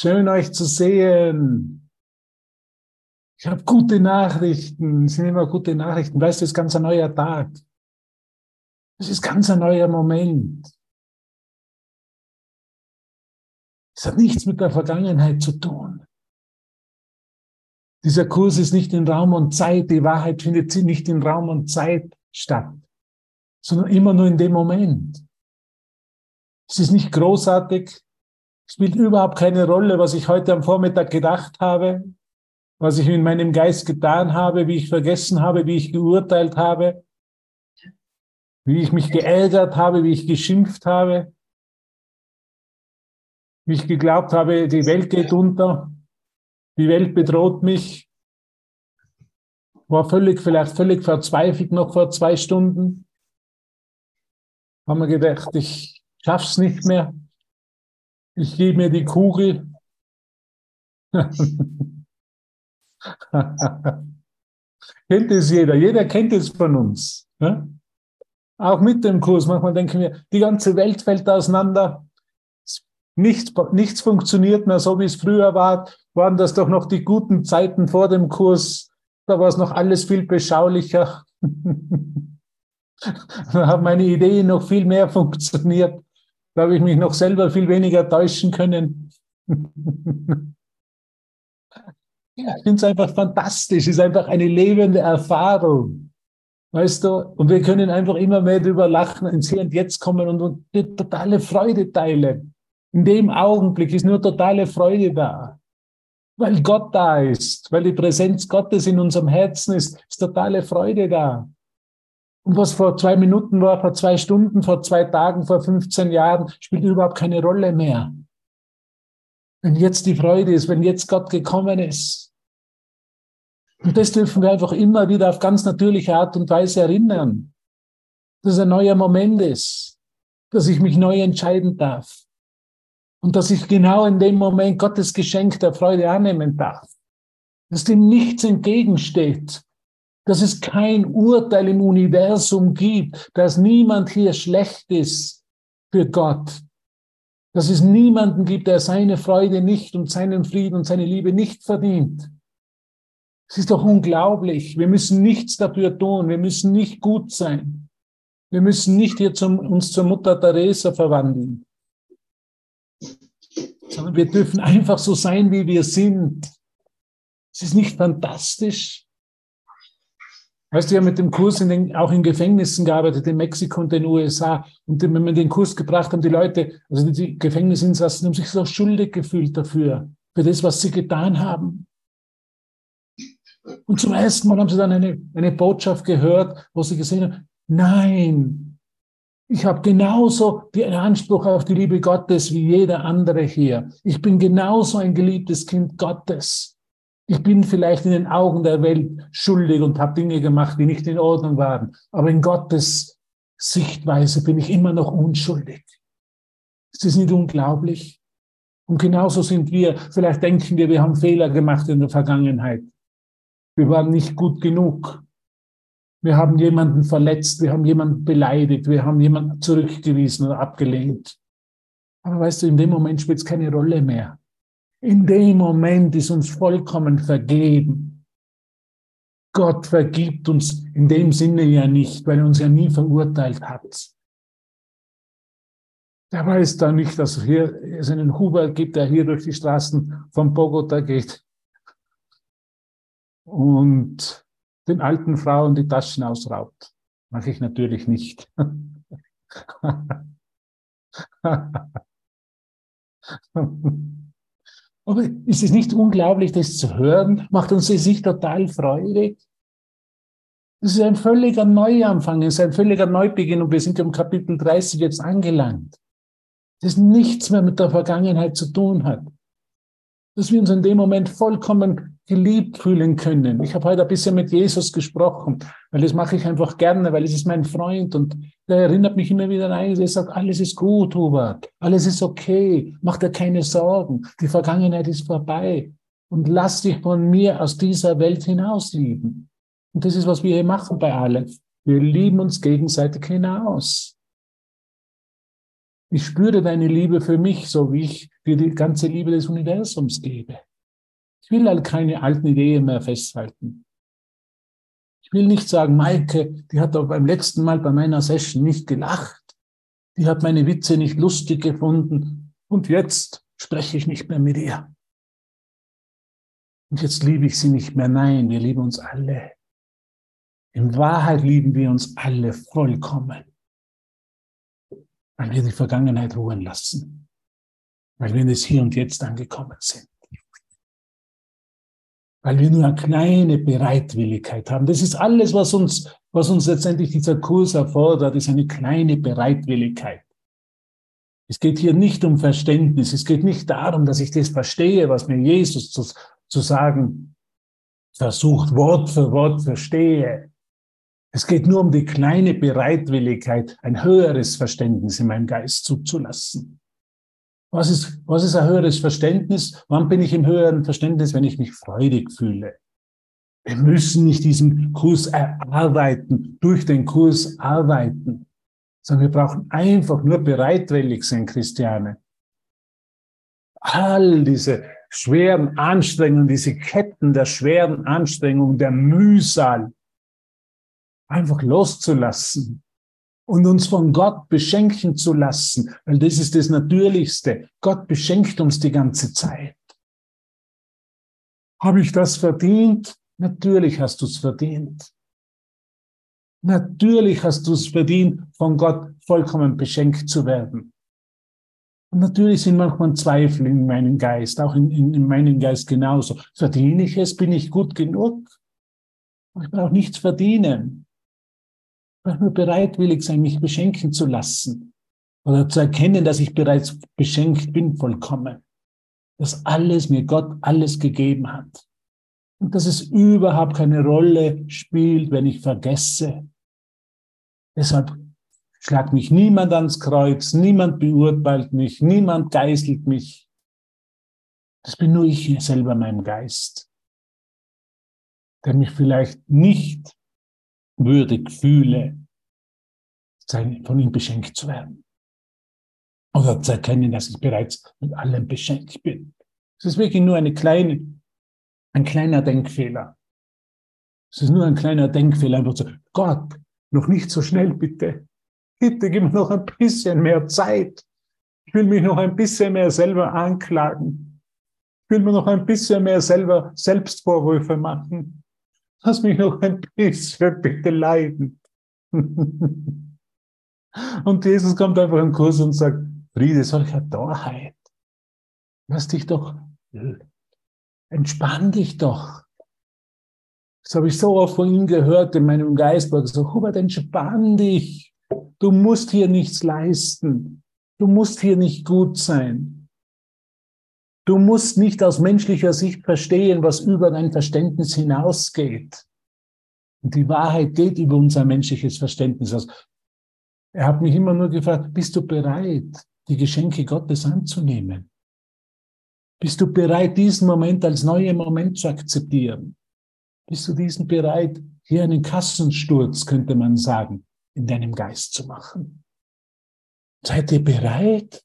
Schön euch zu sehen. Ich habe gute Nachrichten. Es sind immer gute Nachrichten. Weißt du, es ist ganz ein neuer Tag. Es ist ganz ein neuer Moment. Es hat nichts mit der Vergangenheit zu tun. Dieser Kurs ist nicht in Raum und Zeit. Die Wahrheit findet nicht in Raum und Zeit statt, sondern immer nur in dem Moment. Es ist nicht großartig, spielt überhaupt keine Rolle, was ich heute am Vormittag gedacht habe, was ich in meinem Geist getan habe, wie ich vergessen habe, wie ich geurteilt habe, wie ich mich geärgert habe, wie ich geschimpft habe, wie ich geglaubt habe, die Welt geht unter, die Welt bedroht mich, war völlig, vielleicht völlig verzweifelt noch vor zwei Stunden, haben wir gedacht, ich schaff's nicht mehr, ich gebe mir die Kugel. kennt es jeder, jeder kennt es von uns. Ja? Auch mit dem Kurs, manchmal denken wir, die ganze Welt fällt auseinander. Nichts, nichts funktioniert mehr so, wie es früher war. Waren das doch noch die guten Zeiten vor dem Kurs? Da war es noch alles viel beschaulicher. da haben meine Ideen noch viel mehr funktioniert. Da habe ich mich noch selber viel weniger täuschen können. ich finde es einfach fantastisch. Es ist einfach eine lebende Erfahrung. Weißt du? Und wir können einfach immer mehr drüber lachen, ins Hier und Jetzt kommen und, und die totale Freude teilen. In dem Augenblick ist nur totale Freude da. Weil Gott da ist, weil die Präsenz Gottes in unserem Herzen ist, ist totale Freude da. Und was vor zwei Minuten war, vor zwei Stunden, vor zwei Tagen, vor 15 Jahren, spielt überhaupt keine Rolle mehr. Wenn jetzt die Freude ist, wenn jetzt Gott gekommen ist. Und das dürfen wir einfach immer wieder auf ganz natürliche Art und Weise erinnern. Dass es ein neuer Moment ist. Dass ich mich neu entscheiden darf. Und dass ich genau in dem Moment Gottes Geschenk der Freude annehmen darf. Dass dem nichts entgegensteht dass es kein Urteil im Universum gibt, dass niemand hier schlecht ist für Gott, dass es niemanden gibt, der seine Freude nicht und seinen Frieden und seine Liebe nicht verdient. Es ist doch unglaublich. Wir müssen nichts dafür tun. Wir müssen nicht gut sein. Wir müssen nicht hier zum, uns zur Mutter Teresa verwandeln, sondern wir dürfen einfach so sein, wie wir sind. Es ist nicht fantastisch. Weißt du, ja mit dem Kurs in den, auch in Gefängnissen gearbeitet, in Mexiko und den USA. Und wenn wir den Kurs gebracht haben, die Leute, also die Gefängnisinsassen, haben sich so schuldig gefühlt dafür, für das, was sie getan haben. Und zum ersten Mal haben sie dann eine, eine Botschaft gehört, wo sie gesehen haben, nein, ich habe genauso den Anspruch auf die Liebe Gottes wie jeder andere hier. Ich bin genauso ein geliebtes Kind Gottes. Ich bin vielleicht in den Augen der Welt schuldig und habe Dinge gemacht, die nicht in Ordnung waren. Aber in Gottes Sichtweise bin ich immer noch unschuldig. Ist das nicht unglaublich? Und genauso sind wir, vielleicht denken wir, wir haben Fehler gemacht in der Vergangenheit. Wir waren nicht gut genug. Wir haben jemanden verletzt, wir haben jemanden beleidigt, wir haben jemanden zurückgewiesen oder abgelehnt. Aber weißt du, in dem Moment spielt es keine Rolle mehr. In dem Moment ist uns vollkommen vergeben. Gott vergibt uns in dem Sinne ja nicht, weil er uns ja nie verurteilt hat. Der weiß da nicht, dass hier es einen Huber gibt, der hier durch die Straßen von Bogota geht und den alten Frauen die Taschen ausraubt. Mache ich natürlich nicht. Aber ist es nicht unglaublich, das zu hören? Macht uns das nicht total freudig? Das ist ein völliger Neuanfang, es ist ein völliger Neubeginn und wir sind im Kapitel 30 jetzt angelangt. Das nichts mehr mit der Vergangenheit zu tun hat. Dass wir uns in dem Moment vollkommen geliebt fühlen können. Ich habe heute ein bisschen mit Jesus gesprochen, weil das mache ich einfach gerne, weil es ist mein Freund und der erinnert mich immer wieder an eines. Er sagt, alles ist gut, Hubert, alles ist okay, mach dir keine Sorgen, die Vergangenheit ist vorbei und lass dich von mir aus dieser Welt hinaus lieben. Und das ist, was wir hier machen bei allen. Wir lieben uns gegenseitig hinaus. Ich spüre deine Liebe für mich, so wie ich dir die ganze Liebe des Universums gebe. Ich will halt keine alten Ideen mehr festhalten. Ich will nicht sagen, Maike, die hat doch beim letzten Mal bei meiner Session nicht gelacht. Die hat meine Witze nicht lustig gefunden. Und jetzt spreche ich nicht mehr mit ihr. Und jetzt liebe ich sie nicht mehr. Nein, wir lieben uns alle. In Wahrheit lieben wir uns alle vollkommen, weil wir die Vergangenheit ruhen lassen, weil wir in das Hier und Jetzt angekommen sind, weil wir nur eine kleine Bereitwilligkeit haben. Das ist alles, was uns, was uns letztendlich dieser Kurs erfordert, ist eine kleine Bereitwilligkeit. Es geht hier nicht um Verständnis. Es geht nicht darum, dass ich das verstehe, was mir Jesus zu, zu sagen versucht, Wort für Wort verstehe. Es geht nur um die kleine Bereitwilligkeit, ein höheres Verständnis in meinem Geist zuzulassen. Was ist, was ist ein höheres Verständnis? Wann bin ich im höheren Verständnis, wenn ich mich freudig fühle? Wir müssen nicht diesen Kurs erarbeiten, durch den Kurs arbeiten, sondern wir brauchen einfach nur bereitwillig sein, Christiane. All diese schweren Anstrengungen, diese Ketten der schweren Anstrengungen, der Mühsal, einfach loszulassen und uns von Gott beschenken zu lassen, weil das ist das Natürlichste. Gott beschenkt uns die ganze Zeit. Habe ich das verdient? Natürlich hast du es verdient. Natürlich hast du es verdient, von Gott vollkommen beschenkt zu werden. Und natürlich sind manchmal Zweifel in meinem Geist, auch in, in, in meinem Geist genauso. Verdiene ich es? Bin ich gut genug? Ich brauche nichts verdienen. Nur bereitwillig sein, mich beschenken zu lassen. Oder zu erkennen, dass ich bereits beschenkt bin, vollkommen. Dass alles mir Gott alles gegeben hat. Und dass es überhaupt keine Rolle spielt, wenn ich vergesse. Deshalb schlagt mich niemand ans Kreuz, niemand beurteilt mich, niemand geißelt mich. Das bin nur ich selber, mein Geist, der mich vielleicht nicht würdig fühle, von ihm beschenkt zu werden. Oder zu erkennen, dass ich bereits mit allem beschenkt bin. Es ist wirklich nur eine kleine, ein kleiner Denkfehler. Es ist nur ein kleiner Denkfehler, einfach so, Gott, noch nicht so schnell bitte. Bitte gib mir noch ein bisschen mehr Zeit. Ich will mich noch ein bisschen mehr selber anklagen. Ich will mir noch ein bisschen mehr selber Selbstvorwürfe machen. Lass mich noch ein bisschen bitte leiden. Und Jesus kommt einfach im Kurs und sagt, Friede solcher Torheit. Lass dich doch, entspann dich doch. Das habe ich so oft von ihm gehört in meinem Geist, so, Hubert, entspann dich. Du musst hier nichts leisten. Du musst hier nicht gut sein. Du musst nicht aus menschlicher Sicht verstehen, was über dein Verständnis hinausgeht. Und die Wahrheit geht über unser menschliches Verständnis aus. Er hat mich immer nur gefragt, bist du bereit, die Geschenke Gottes anzunehmen? Bist du bereit, diesen Moment als neuen Moment zu akzeptieren? Bist du diesen bereit, hier einen Kassensturz, könnte man sagen, in deinem Geist zu machen? Seid ihr bereit?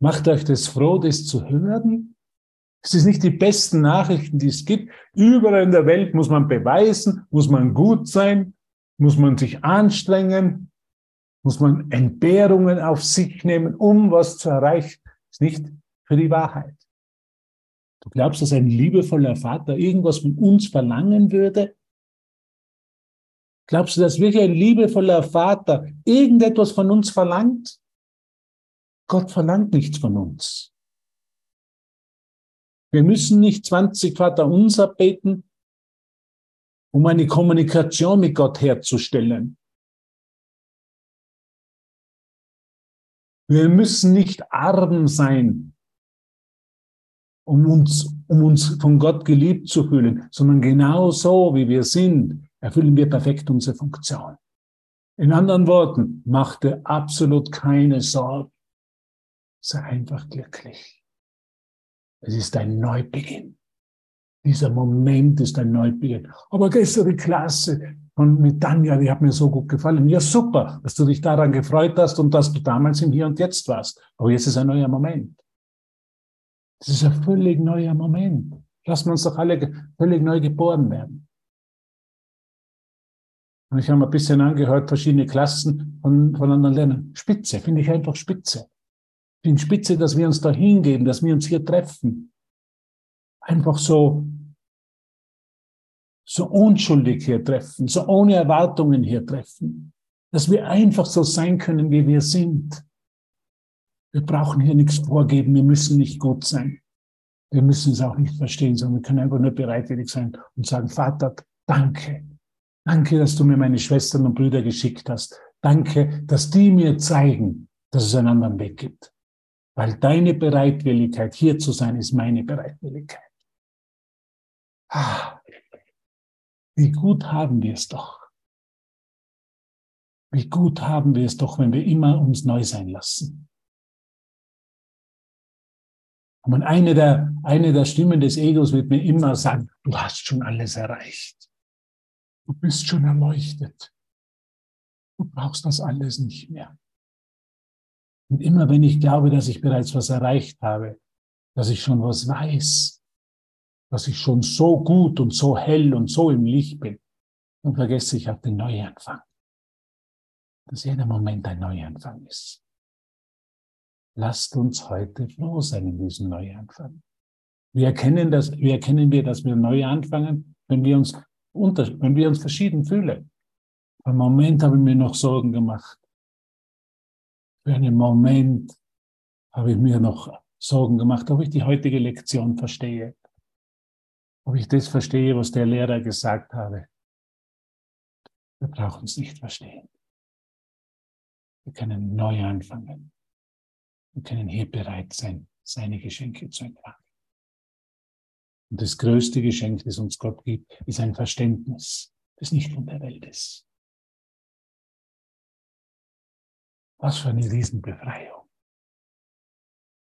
Macht euch das froh, das zu hören? Es ist nicht die besten Nachrichten, die es gibt. Überall in der Welt muss man beweisen, muss man gut sein, muss man sich anstrengen, muss man Entbehrungen auf sich nehmen, um was zu erreichen. Das ist nicht für die Wahrheit. Du glaubst, dass ein liebevoller Vater irgendwas von uns verlangen würde? Glaubst du, dass wirklich ein liebevoller Vater irgendetwas von uns verlangt? Gott verlangt nichts von uns. Wir müssen nicht 20 Vater unser beten, um eine Kommunikation mit Gott herzustellen. Wir müssen nicht arm sein, um uns, um uns von Gott geliebt zu fühlen, sondern genau so, wie wir sind, erfüllen wir perfekt unsere Funktion. In anderen Worten, mach dir absolut keine Sorgen. Sei einfach glücklich. Es ist ein Neubeginn. Dieser Moment ist ein Neubeginn. Aber gestern die Klasse und mit Tanja, die hat mir so gut gefallen. Ja, super, dass du dich daran gefreut hast und dass du damals im Hier und Jetzt warst. Aber jetzt ist ein neuer Moment. Das ist ein völlig neuer Moment. Lassen wir uns doch alle völlig neu geboren werden. Und ich habe ein bisschen angehört, verschiedene Klassen von, von anderen Ländern. Spitze, finde ich einfach spitze. Finde spitze, dass wir uns da hingeben, dass wir uns hier treffen. Einfach so, so unschuldig hier treffen, so ohne Erwartungen hier treffen. Dass wir einfach so sein können, wie wir sind. Wir brauchen hier nichts vorgeben, wir müssen nicht gut sein. Wir müssen es auch nicht verstehen, sondern wir können einfach nur bereitwillig sein und sagen, Vater, danke. Danke, dass du mir meine Schwestern und Brüder geschickt hast. Danke, dass die mir zeigen, dass es einen anderen Weg gibt. Weil deine Bereitwilligkeit, hier zu sein, ist meine Bereitwilligkeit. Ah, wie gut haben wir es doch. Wie gut haben wir es doch, wenn wir immer uns neu sein lassen. Und eine der, eine der Stimmen des Egos wird mir immer sagen, du hast schon alles erreicht. Du bist schon erleuchtet. Du brauchst das alles nicht mehr. Und immer wenn ich glaube, dass ich bereits was erreicht habe, dass ich schon was weiß, dass ich schon so gut und so hell und so im Licht bin, dann vergesse ich auch den Neuanfang. Dass jeder Moment ein Neuanfang ist. Lasst uns heute froh sein in diesem Neuanfang. Wir erkennen, das, wie erkennen wir, dass wir neu anfangen, wenn wir uns unter, wenn wir uns verschieden fühlen. Einen Moment habe ich mir noch Sorgen gemacht. Für einen Moment habe ich mir noch Sorgen gemacht, ob ich die heutige Lektion verstehe. Ob ich das verstehe, was der Lehrer gesagt habe. Wir brauchen es nicht verstehen. Wir können neu anfangen. Wir können hier bereit sein, seine Geschenke zu empfangen. Und das größte Geschenk, das uns Gott gibt, ist ein Verständnis, das nicht von der Welt ist. Was für eine Riesenbefreiung.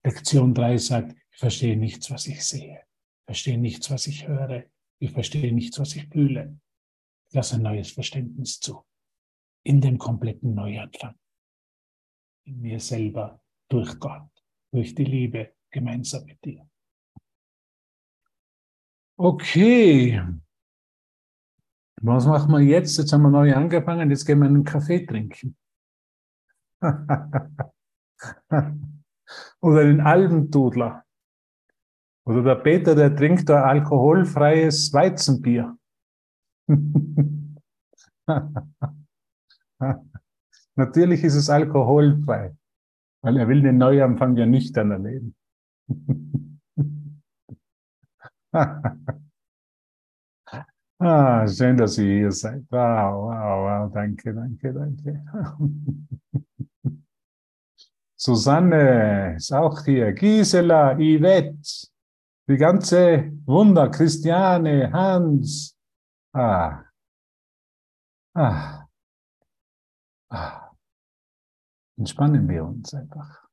Lektion 3 sagt, ich verstehe nichts, was ich sehe. Ich verstehe nichts, was ich höre. Ich verstehe nichts, was ich fühle. Ich lasse ein neues Verständnis zu. In dem kompletten Neuanfang. In mir selber, durch Gott, durch die Liebe, gemeinsam mit dir. Okay. Was machen wir jetzt? Jetzt haben wir neu angefangen, jetzt gehen wir einen Kaffee trinken. Oder den Almdudler. Oder der Peter, der trinkt ein alkoholfreies Weizenbier. Natürlich ist es alkoholfrei, weil er will den Neuanfang ja nüchtern erleben. ah, schön, dass ihr hier seid. Wow, wow, wow, danke, danke, danke. Susanne ist auch hier, Gisela, Yvette, die ganze Wunder, Christiane, Hans. Ah. Ah. Ah. Entspannen wir uns einfach.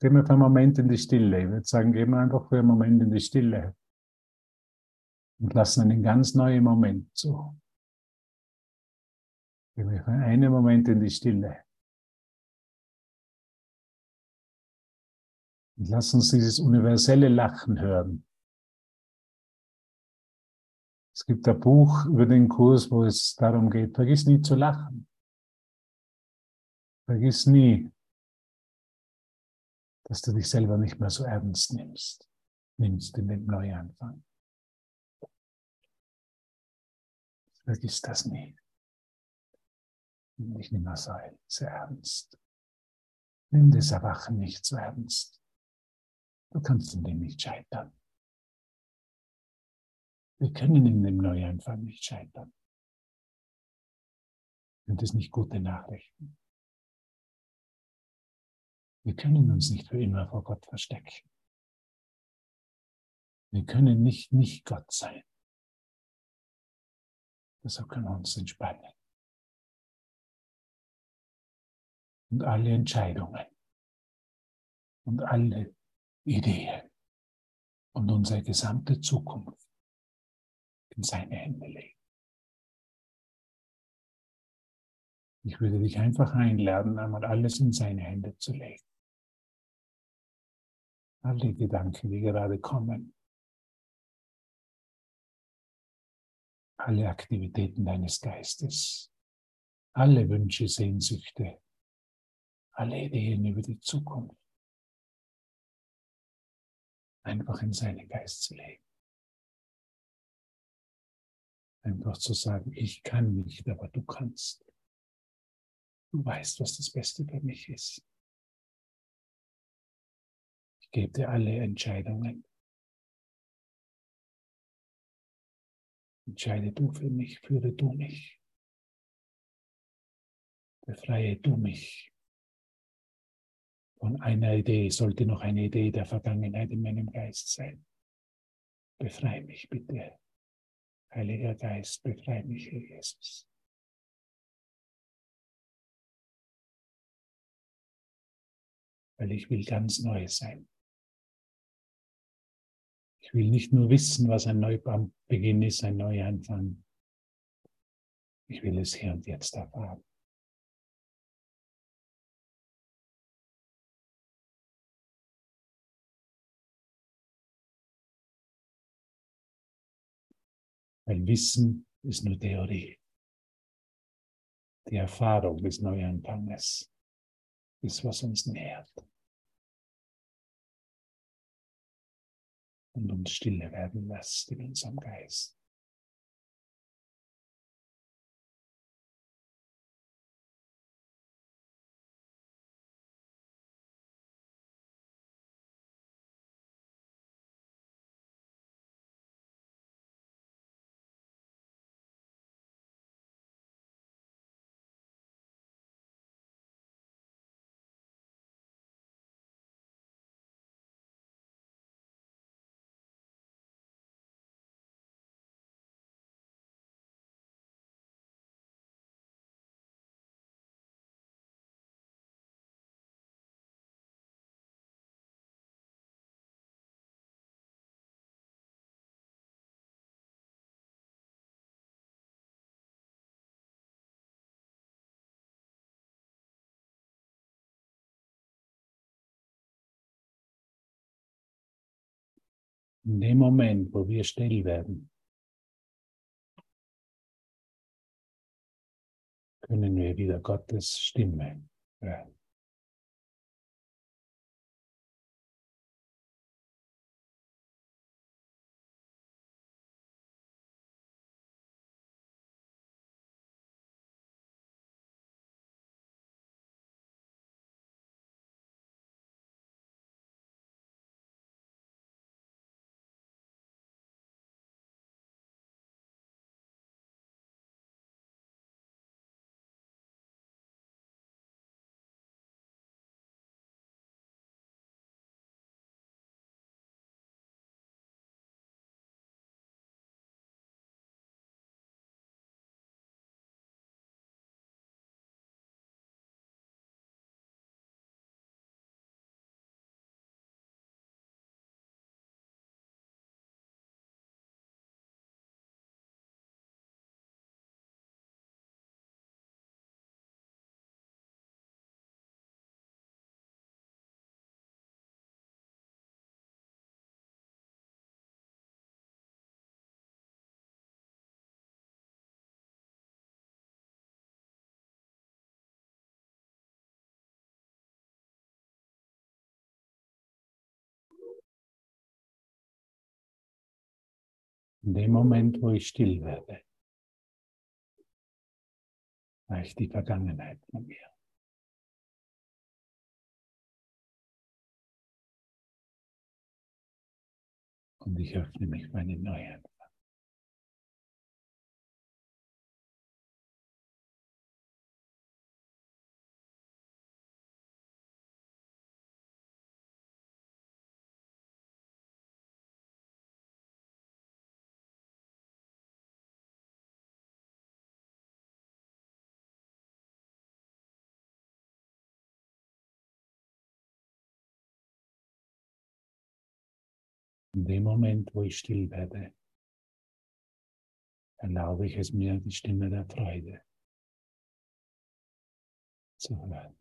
Gehen wir für einen Moment in die Stille. Ich würde sagen, gehen wir einfach für einen Moment in die Stille. Und lassen einen ganz neuen Moment zu. Gehen wir für einen Moment in die Stille. Und lass uns dieses universelle Lachen hören. Es gibt ein Buch über den Kurs, wo es darum geht, vergiss nie zu lachen. Vergiss nie, dass du dich selber nicht mehr so ernst nimmst, nimmst in dem Neuanfang. Vergiss das nie. Nimm dich nicht mehr so, ernst. Nimm das Erwachen nicht so ernst. Du kannst in dem nicht scheitern. Wir können in dem Neuanfang nicht scheitern. Sind es nicht gute Nachrichten? Wir können uns nicht für immer vor Gott verstecken. Wir können nicht nicht Gott sein. Deshalb können wir uns entspannen. Und alle Entscheidungen und alle Ideen und unsere gesamte Zukunft in seine Hände legen. Ich würde dich einfach einladen, einmal alles in seine Hände zu legen. Alle Gedanken, die gerade kommen, alle Aktivitäten deines Geistes, alle Wünsche, Sehnsüchte, alle Ideen über die Zukunft einfach in seinen Geist zu legen. Einfach zu sagen, ich kann nicht, aber du kannst. Du weißt, was das Beste für mich ist. Ich gebe dir alle Entscheidungen. Entscheide du für mich, führe du mich. Befreie du mich von einer Idee, sollte noch eine Idee der Vergangenheit in meinem Geist sein. Befreie mich bitte. Heiliger Geist, befreie mich, Herr Jesus. Weil ich will ganz neu sein. Ich will nicht nur wissen, was ein Neubeginn ist, ein Neuanfang. Ich will es hier und jetzt erfahren. Weil Wissen ist nur Theorie. Die Erfahrung des Neuanfanges ist, was uns nährt. Und uns stille werden lässt in unserem Geist. In dem Moment, wo wir still werden, können wir wieder Gottes Stimme hören. In dem Moment, wo ich still werde, weicht die Vergangenheit von mir. Und ich öffne mich einen neuen. In dem Moment, wo ich still werde, erlaube ich es mir, die Stimme der Freude zu hören.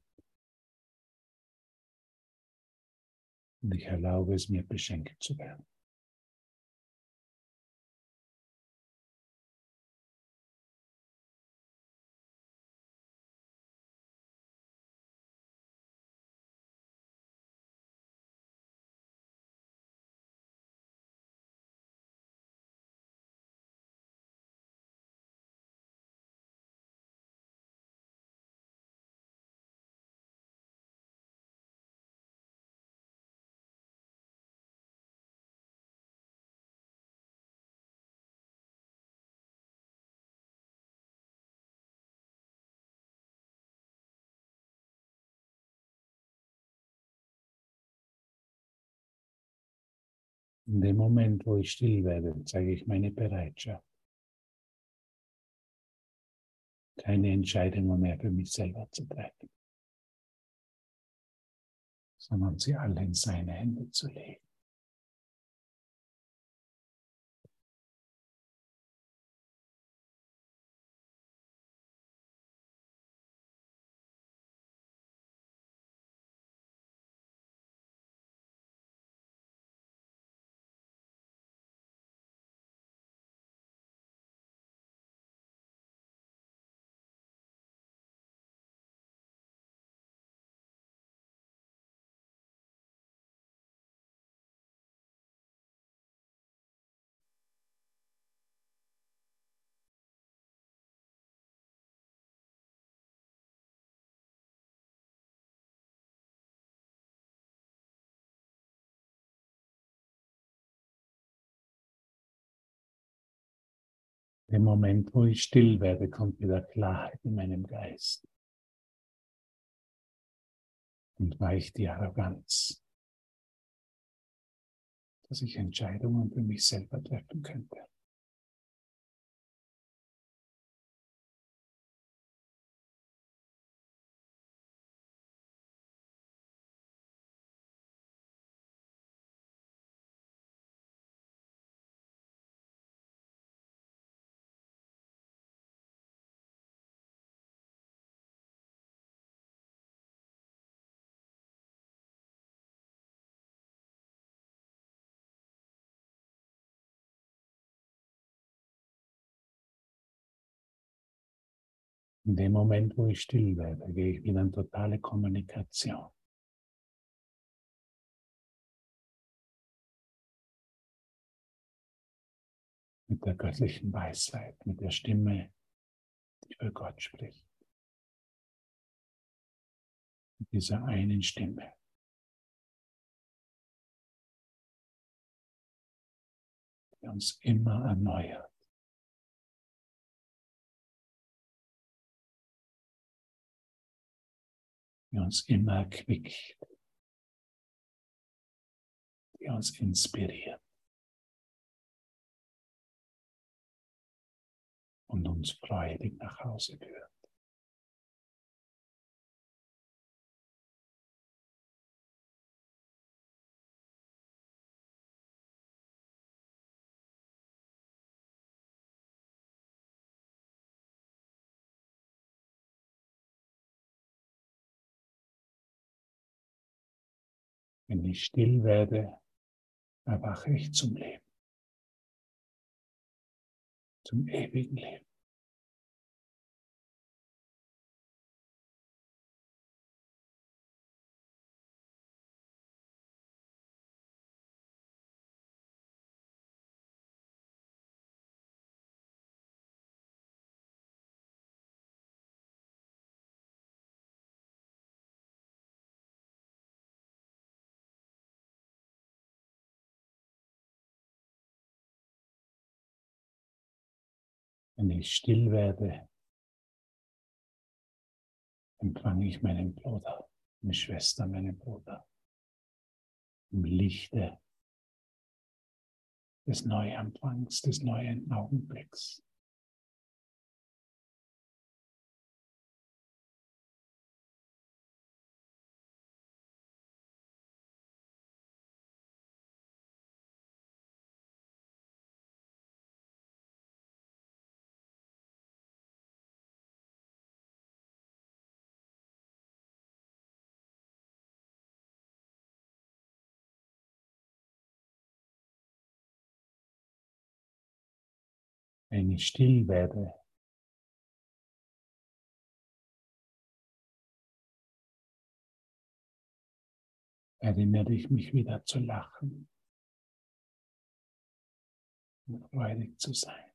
Und ich erlaube es mir, beschenkt zu werden. In dem Moment, wo ich still werde, zeige ich meine Bereitschaft, keine Entscheidungen mehr für mich selber zu treffen, sondern sie alle in seine Hände zu legen. Im Moment, wo ich still werde, kommt wieder Klarheit in meinem Geist. Und weicht die Arroganz, dass ich Entscheidungen für mich selber treffen könnte. In dem Moment, wo ich still werde, gehe ich wieder in totale Kommunikation. Mit der göttlichen Weisheit, mit der Stimme, die für Gott spricht. Mit dieser einen Stimme. Die uns immer erneuert. Die uns immer quickt, die uns inspiriert und uns freudig nach Hause führt. Wenn ich still werde, erwache ich zum Leben, zum ewigen Leben. Wenn ich still werde, empfange ich meinen Bruder, meine Schwester, meinen Bruder im Lichte des Neuanfangs, des neuen Augenblicks. Wenn ich still werde, erinnere ich mich wieder zu lachen und freudig zu sein.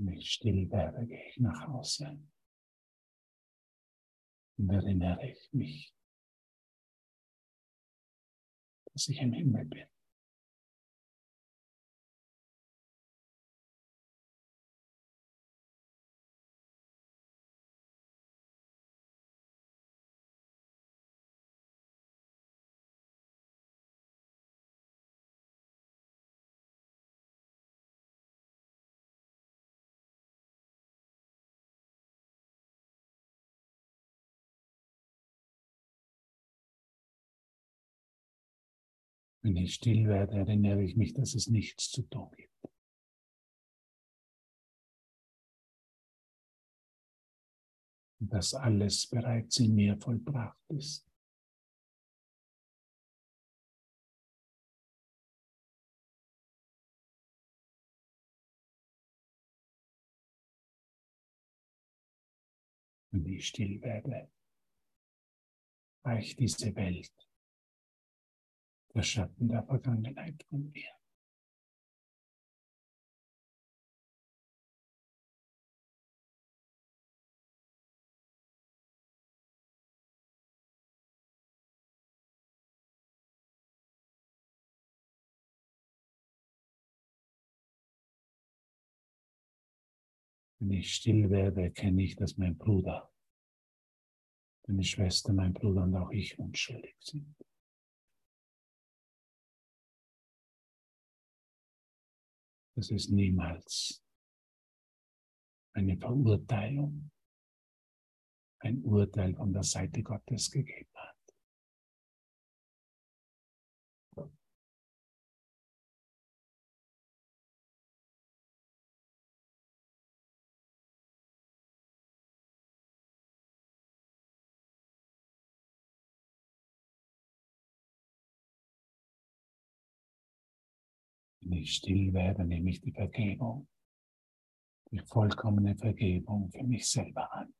Wenn ich still werde, gehe ich nach Hause und erinnere ich mich, dass ich im Himmel bin. Wenn ich still werde, erinnere ich mich, dass es nichts zu tun gibt. Dass alles bereits in mir vollbracht ist. Wenn ich still werde, reicht diese Welt der Schatten der Vergangenheit von mir. Wenn ich still werde, erkenne ich, dass mein Bruder, meine Schwester, mein Bruder und auch ich unschuldig sind. Das ist niemals eine Verurteilung, ein Urteil von der Seite Gottes gegeben ich still werde, nehme ich die Vergebung, die vollkommene Vergebung für mich selber an.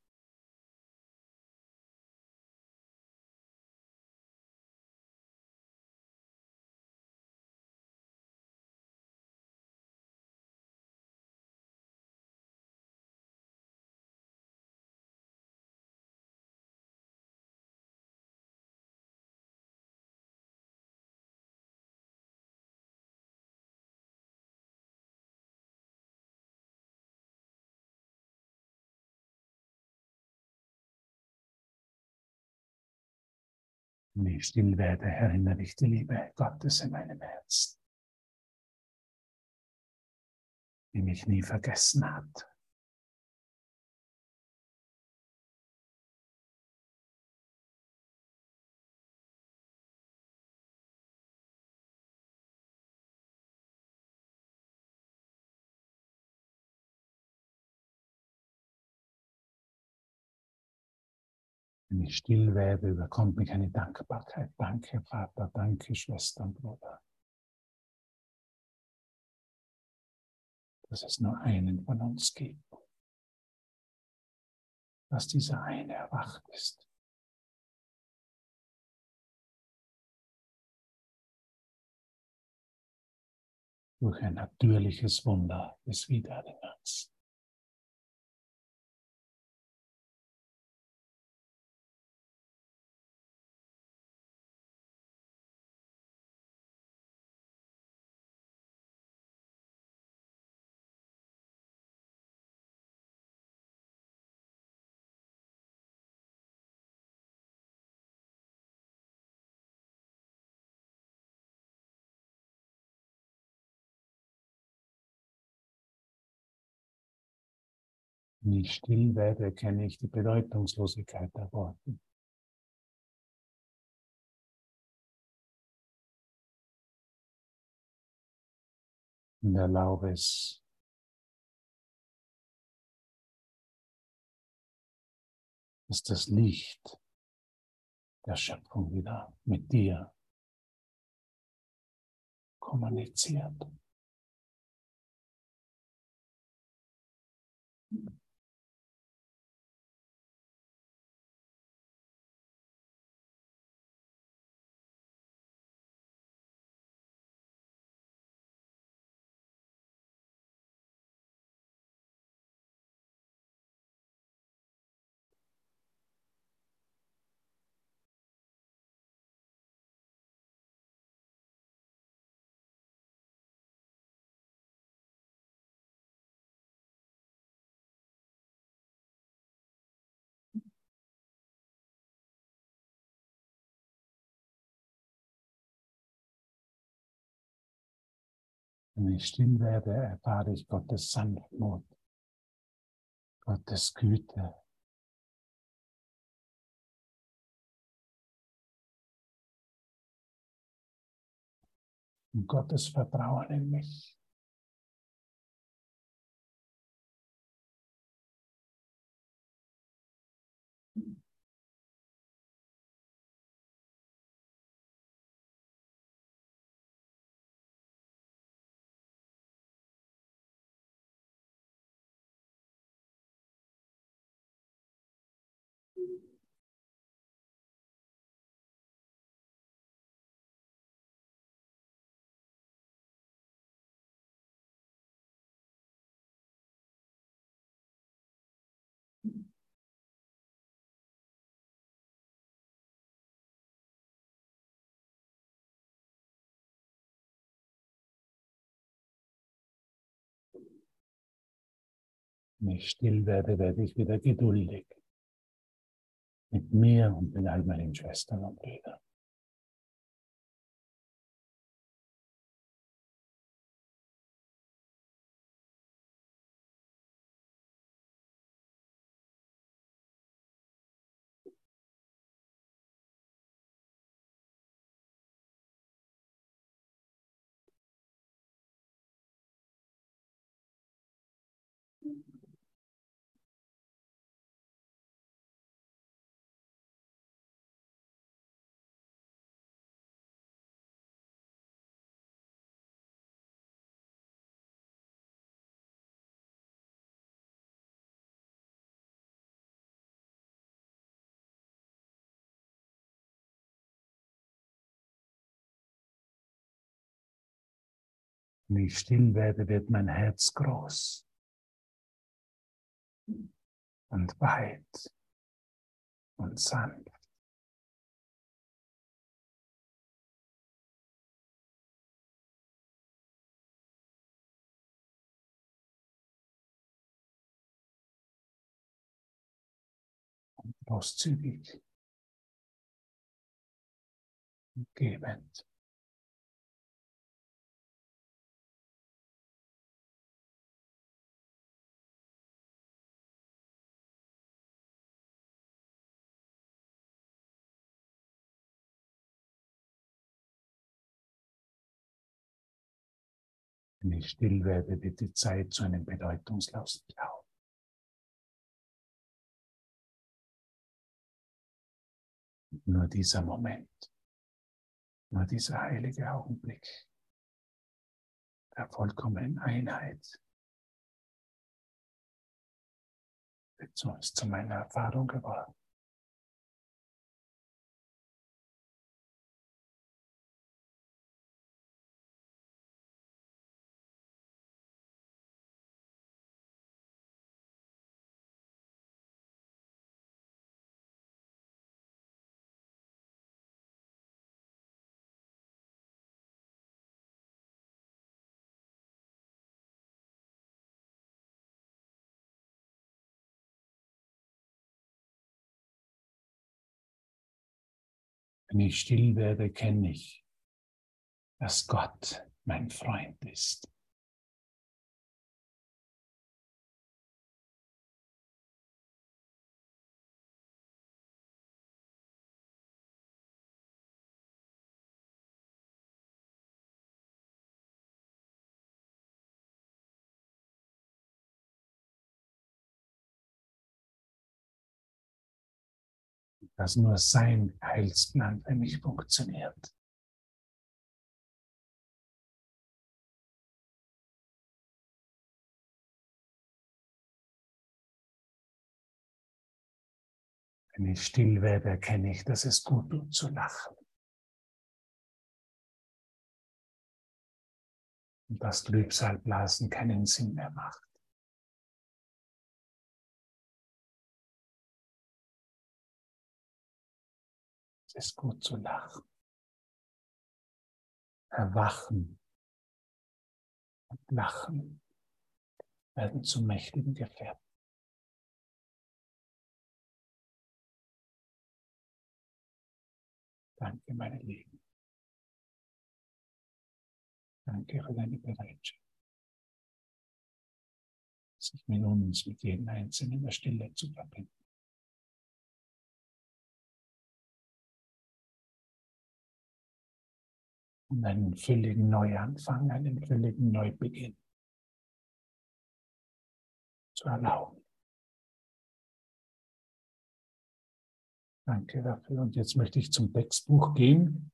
Wenn ich still werde, erinnere ich die Liebe Gottes in meinem Herzen, die mich nie vergessen hat. Wenn ich still werde, überkommt mich eine Dankbarkeit. Danke, Vater, danke, Schwester und Bruder. Dass es nur einen von uns gibt. Dass dieser eine erwacht ist. Durch ein natürliches Wunder des Wiedererinnerns. Wenn ich still werde, erkenne ich die Bedeutungslosigkeit der Worte. Und erlaube es, dass das Licht der Schöpfung wieder mit dir kommuniziert. Wenn ich still werde, erfahre ich Gottes Sanftmut, Gottes Güte. Und Gottes Vertrauen in mich. Wenn ich still werde, werde ich wieder geduldig. Mit mir und mit all meinen Schwestern und Brüdern. Wenn ich still werde, wird mein Herz groß und weit und sanft. Und großzügig und gebend. Wenn ich still werde, wird die Zeit zu einem bedeutungslosen Glauben. Nur dieser Moment, nur dieser heilige Augenblick der vollkommenen Einheit ist zu meiner Erfahrung geworden. Wenn ich still werde, kenne ich, dass Gott mein Freund ist. Dass nur sein Heilsplan für mich funktioniert. Wenn ich still werde, erkenne ich, dass es gut tut zu lachen. Und dass Trübsalblasen keinen Sinn mehr macht. Ist gut zu lachen. Erwachen und Lachen werden zu mächtigen Gefährten. Danke, meine Lieben. Danke für deine Bereitschaft, sich mit uns, mit jedem Einzelnen in der Stille zu verbinden. Und einen völligen Neuanfang, einen völligen Neubeginn zu erlauben. Danke dafür. Und jetzt möchte ich zum Textbuch gehen.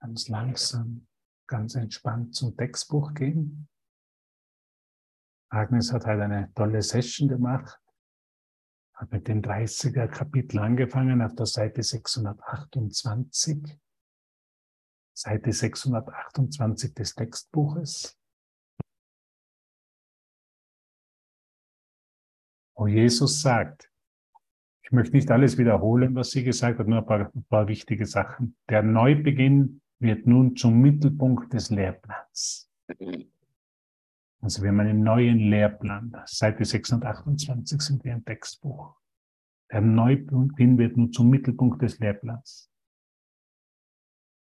Ganz langsam, ganz entspannt zum Textbuch gehen. Agnes hat halt eine tolle Session gemacht. Hat mit dem 30er Kapitel angefangen auf der Seite 628. Seite 628 des Textbuches. Wo Jesus sagt, ich möchte nicht alles wiederholen, was sie gesagt hat, nur ein paar, ein paar wichtige Sachen. Der Neubeginn wird nun zum Mittelpunkt des Lehrplans. Also wir haben einen neuen Lehrplan. Seite 628 sind wir im Textbuch. Der Neubeginn wird nun zum Mittelpunkt des Lehrplans.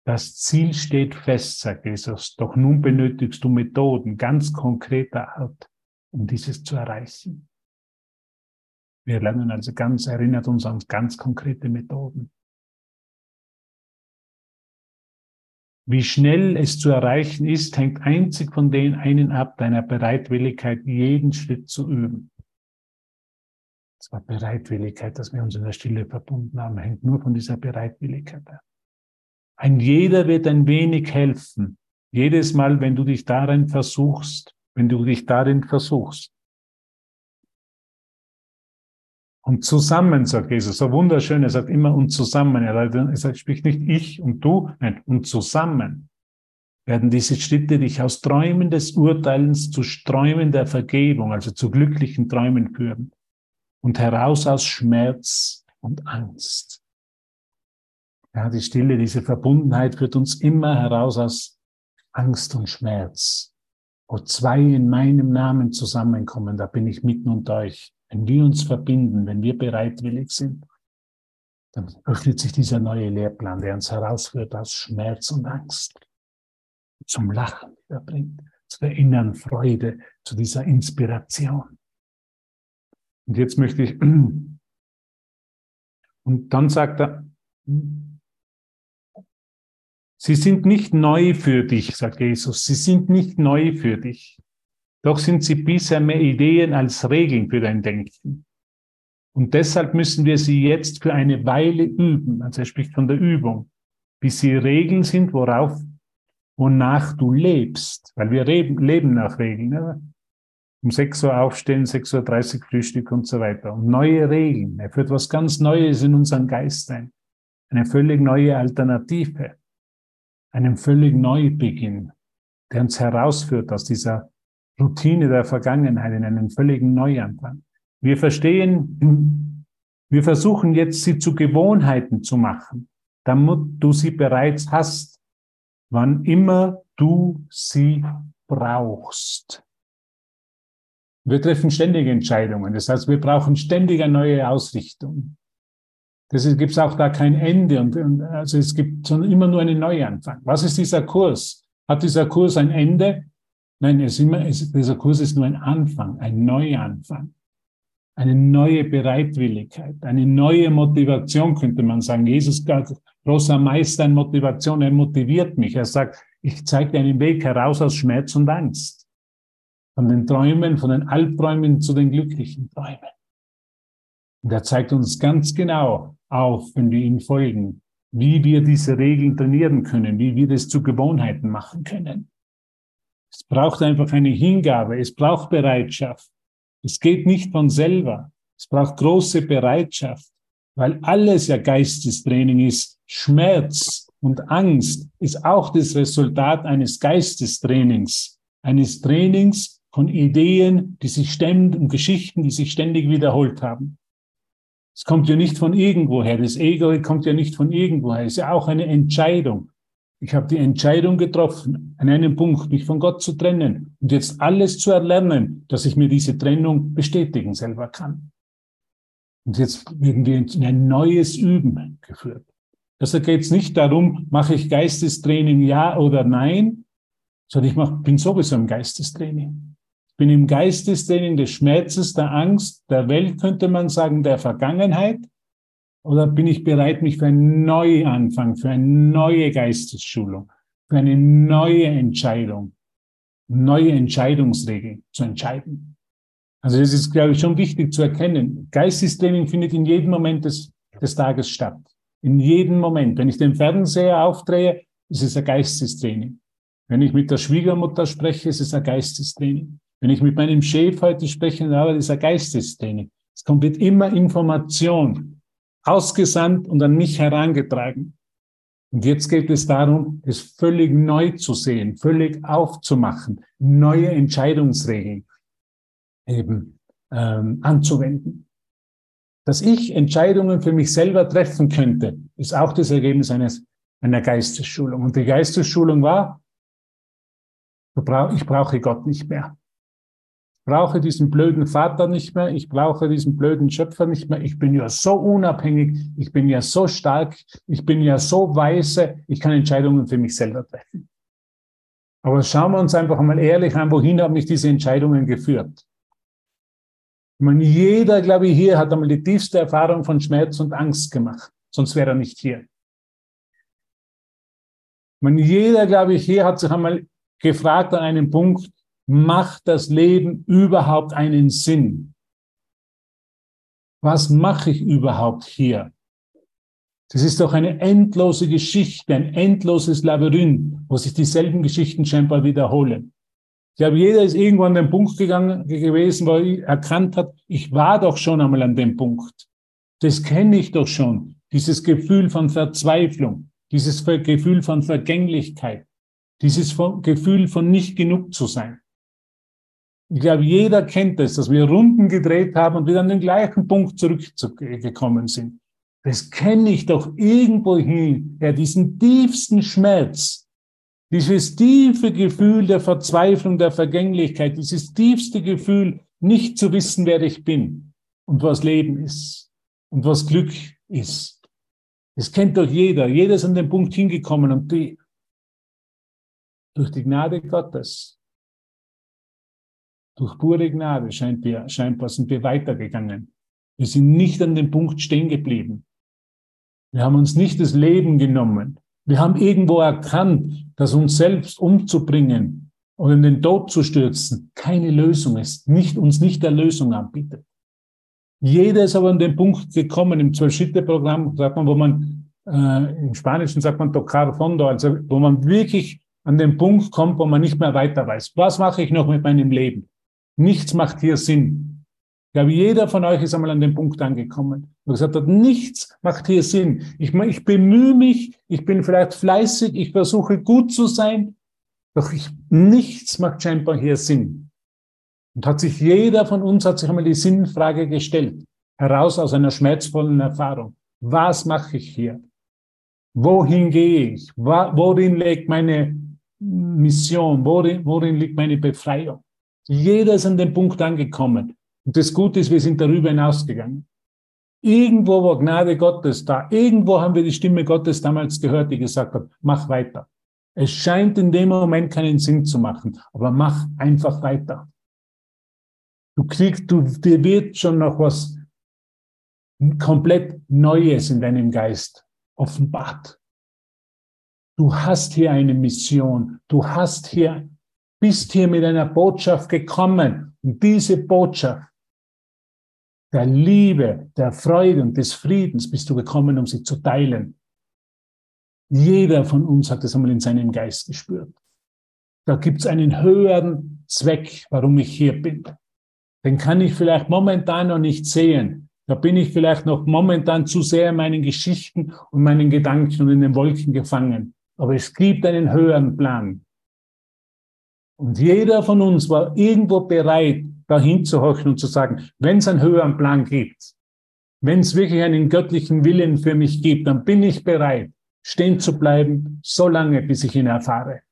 Das Ziel steht fest, sagt Jesus, doch nun benötigst du Methoden ganz konkreter Art, um dieses zu erreichen. Wir lernen also ganz, erinnert uns an ganz konkrete Methoden. Wie schnell es zu erreichen ist, hängt einzig von den einen ab, deiner Bereitwilligkeit, jeden Schritt zu üben. Es war Bereitwilligkeit, dass wir uns in der Stille verbunden haben, hängt nur von dieser Bereitwilligkeit ab. Ein jeder wird ein wenig helfen. Jedes Mal, wenn du dich darin versuchst, wenn du dich darin versuchst, Und zusammen, sagt Jesus, so wunderschön, er sagt immer und zusammen. Er spricht nicht ich und du, nein, und zusammen werden diese Schritte dich aus Träumen des Urteilens zu Träumen der Vergebung, also zu glücklichen Träumen führen und heraus aus Schmerz und Angst. Ja, die Stille, diese Verbundenheit führt uns immer heraus aus Angst und Schmerz. Wo zwei in meinem Namen zusammenkommen, da bin ich mitten unter euch. Wenn wir uns verbinden, wenn wir bereitwillig sind, dann öffnet sich dieser neue Lehrplan, der uns herausführt aus Schmerz und Angst, zum Lachen wieder bringt, zu der inneren Freude, zu dieser Inspiration. Und jetzt möchte ich, und dann sagt er, Sie sind nicht neu für dich, sagt Jesus. Sie sind nicht neu für dich. Doch sind sie bisher mehr Ideen als Regeln für dein Denken. Und deshalb müssen wir sie jetzt für eine Weile üben. Also er spricht von der Übung, bis sie Regeln sind, worauf, wonach du lebst. Weil wir leben nach Regeln. Ne? Um 6 Uhr aufstehen, 6.30 Uhr Frühstück und so weiter. Und neue Regeln. Er führt was ganz Neues in unseren Geist ein. Eine völlig neue Alternative. Einen völlig Neubeginn, der uns herausführt aus dieser Routine der Vergangenheit in einen völligen Neuanfang. Wir verstehen, wir versuchen jetzt, sie zu Gewohnheiten zu machen, damit du sie bereits hast, wann immer du sie brauchst. Wir treffen ständige Entscheidungen. Das heißt, wir brauchen ständig eine neue Ausrichtung. Deshalb gibt es auch da kein Ende und, und also es gibt immer nur einen Neuanfang. Was ist dieser Kurs? Hat dieser Kurs ein Ende? Nein, es immer, es, dieser Kurs ist nur ein Anfang, ein Neuanfang, eine neue Bereitwilligkeit, eine neue Motivation, könnte man sagen. Jesus, großer Meister in Motivation, er motiviert mich. Er sagt, ich zeige dir einen Weg heraus aus Schmerz und Angst. Von den Träumen, von den Albträumen zu den glücklichen Träumen. Und er zeigt uns ganz genau auf, wenn wir ihm folgen, wie wir diese Regeln trainieren können, wie wir das zu Gewohnheiten machen können. Es braucht einfach eine Hingabe, es braucht Bereitschaft. Es geht nicht von selber. Es braucht große Bereitschaft, weil alles ja Geistestraining ist. Schmerz und Angst ist auch das Resultat eines Geistestrainings, eines Trainings von Ideen, die sich ständig und Geschichten, die sich ständig wiederholt haben. Es kommt ja nicht von irgendwoher. Das Ego kommt ja nicht von irgendwoher. Es ist ja auch eine Entscheidung. Ich habe die Entscheidung getroffen, an einem Punkt mich von Gott zu trennen und jetzt alles zu erlernen, dass ich mir diese Trennung bestätigen selber kann. Und jetzt werden wir in ein neues Üben geführt. Deshalb geht es nicht darum, mache ich Geistestraining ja oder nein, sondern ich mach, bin sowieso im Geistestraining. Bin im Geistestraining des Schmerzes, der Angst, der Welt, könnte man sagen, der Vergangenheit. Oder bin ich bereit, mich für einen Neuanfang, für eine neue Geistesschulung, für eine neue Entscheidung, neue Entscheidungsregeln zu entscheiden? Also das ist, glaube ich, schon wichtig zu erkennen. Geistestraining findet in jedem Moment des, des Tages statt. In jedem Moment. Wenn ich den Fernseher aufdrehe, ist es ein Geistestraining. Wenn ich mit der Schwiegermutter spreche, ist es ein Geistestraining. Wenn ich mit meinem Chef heute spreche, ist es ein Geistestraining. Es kommt wird immer Information ausgesandt und an mich herangetragen. Und jetzt geht es darum, es völlig neu zu sehen, völlig aufzumachen, neue Entscheidungsregeln eben ähm, anzuwenden. Dass ich Entscheidungen für mich selber treffen könnte, ist auch das Ergebnis eines, einer Geistesschulung. Und die Geistesschulung war, ich brauche Gott nicht mehr. Brauche diesen blöden Vater nicht mehr. Ich brauche diesen blöden Schöpfer nicht mehr. Ich bin ja so unabhängig. Ich bin ja so stark. Ich bin ja so weise. Ich kann Entscheidungen für mich selber treffen. Aber schauen wir uns einfach mal ehrlich an, wohin haben mich diese Entscheidungen geführt? Ich meine, jeder, glaube ich, hier hat einmal die tiefste Erfahrung von Schmerz und Angst gemacht. Sonst wäre er nicht hier. Ich meine, jeder, glaube ich, hier hat sich einmal gefragt an einem Punkt, macht das Leben überhaupt einen Sinn? Was mache ich überhaupt hier? Das ist doch eine endlose Geschichte, ein endloses Labyrinth, wo sich dieselben Geschichten scheinbar wiederholen. Ich glaube, jeder ist irgendwo an den Punkt gegangen gewesen, wo er erkannt hat, ich war doch schon einmal an dem Punkt. Das kenne ich doch schon. Dieses Gefühl von Verzweiflung, dieses Gefühl von Vergänglichkeit, dieses Gefühl von nicht genug zu sein. Ich glaube, jeder kennt es, dass wir Runden gedreht haben und wieder an den gleichen Punkt zurückgekommen sind. Das kenne ich doch irgendwo hin, ja, diesen tiefsten Schmerz, dieses tiefe Gefühl der Verzweiflung, der Vergänglichkeit, dieses tiefste Gefühl, nicht zu wissen, wer ich bin und was Leben ist und was Glück ist. Das kennt doch jeder. Jeder ist an den Punkt hingekommen und die, durch die Gnade Gottes, durch pure Gnade scheint wir, scheinbar sind wir weitergegangen. Wir sind nicht an dem Punkt stehen geblieben. Wir haben uns nicht das Leben genommen. Wir haben irgendwo erkannt, dass uns selbst umzubringen oder in den Tod zu stürzen keine Lösung ist, nicht, uns nicht der Lösung anbietet. Jeder ist aber an den Punkt gekommen, im Zwölf-Schritte-Programm, sagt man, wo man, äh, im Spanischen sagt man tocar fondo, also wo man wirklich an den Punkt kommt, wo man nicht mehr weiter weiß. Was mache ich noch mit meinem Leben? Nichts macht hier Sinn. Ich glaube, jeder von euch ist einmal an dem Punkt angekommen und gesagt hat, nichts macht hier Sinn. Ich, ich bemühe mich, ich bin vielleicht fleißig, ich versuche gut zu sein, doch ich, nichts macht scheinbar hier Sinn. Und hat sich jeder von uns hat sich einmal die Sinnfrage gestellt, heraus aus einer schmerzvollen Erfahrung. Was mache ich hier? Wohin gehe ich? Worin liegt meine Mission? Worin, worin liegt meine Befreiung? Jeder ist an dem Punkt angekommen. Und das Gute ist, wir sind darüber hinausgegangen. Irgendwo war Gnade Gottes da. Irgendwo haben wir die Stimme Gottes damals gehört, die gesagt hat, mach weiter. Es scheint in dem Moment keinen Sinn zu machen, aber mach einfach weiter. Du kriegst, du, dir wird schon noch was komplett Neues in deinem Geist offenbart. Du hast hier eine Mission. Du hast hier, bist hier mit einer Botschaft gekommen. Und diese Botschaft der Liebe, der Freude und des Friedens bist du gekommen, um sie zu teilen. Jeder von uns hat es einmal in seinem Geist gespürt. Da gibt es einen höheren Zweck, warum ich hier bin. Den kann ich vielleicht momentan noch nicht sehen. Da bin ich vielleicht noch momentan zu sehr in meinen Geschichten und meinen Gedanken und in den Wolken gefangen. Aber es gibt einen höheren Plan. Und jeder von uns war irgendwo bereit, dahin zu horchen und zu sagen, wenn es einen höheren Plan gibt, wenn es wirklich einen göttlichen Willen für mich gibt, dann bin ich bereit, stehen zu bleiben, so lange, bis ich ihn erfahre.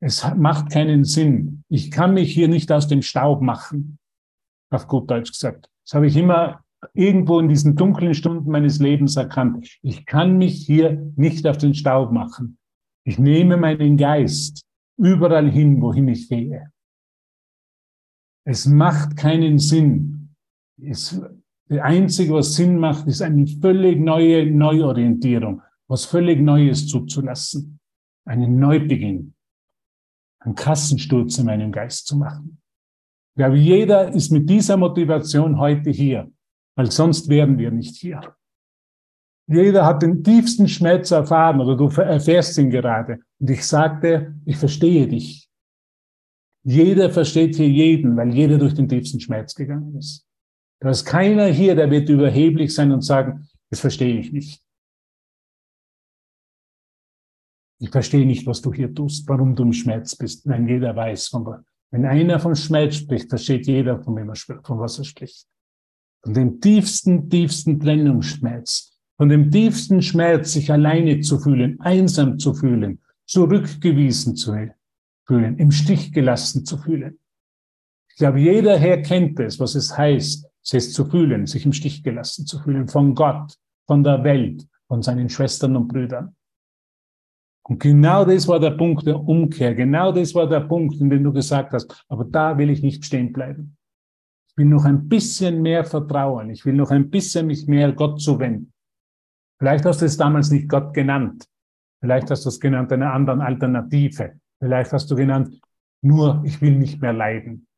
Es macht keinen Sinn. Ich kann mich hier nicht aus dem Staub machen, auf gut Deutsch gesagt. Das habe ich immer irgendwo in diesen dunklen Stunden meines Lebens erkannt. Ich kann mich hier nicht auf den Staub machen. Ich nehme meinen Geist überall hin, wohin ich gehe. Es macht keinen Sinn. Es, das Einzige, was Sinn macht, ist eine völlig neue Neuorientierung, was völlig Neues zuzulassen. Einen Neubeginn. Einen Kassensturz in meinem Geist zu machen. Ich glaube, jeder ist mit dieser Motivation heute hier, weil sonst wären wir nicht hier. Jeder hat den tiefsten Schmerz erfahren oder du erfährst ihn gerade. Und ich sagte, ich verstehe dich. Jeder versteht hier jeden, weil jeder durch den tiefsten Schmerz gegangen ist. Da ist keiner hier, der wird überheblich sein und sagen, das verstehe ich nicht. Ich verstehe nicht, was du hier tust, warum du im Schmerz bist. Nein, jeder weiß, von, wenn einer vom Schmerz spricht, versteht jeder, von, wem er, von was er spricht. Von dem tiefsten, tiefsten Trennungsschmerz, von dem tiefsten Schmerz, sich alleine zu fühlen, einsam zu fühlen, zurückgewiesen zu fühlen, im Stich gelassen zu fühlen. Ich glaube, jeder Herr kennt es, was es heißt, sich zu fühlen, sich im Stich gelassen zu fühlen, von Gott, von der Welt, von seinen Schwestern und Brüdern. Und genau das war der Punkt der Umkehr. Genau das war der Punkt, in dem du gesagt hast, aber da will ich nicht stehen bleiben. Ich will noch ein bisschen mehr vertrauen. Ich will noch ein bisschen mich mehr Gott zuwenden. Vielleicht hast du es damals nicht Gott genannt. Vielleicht hast du es genannt eine andere Alternative. Vielleicht hast du genannt, nur ich will nicht mehr leiden.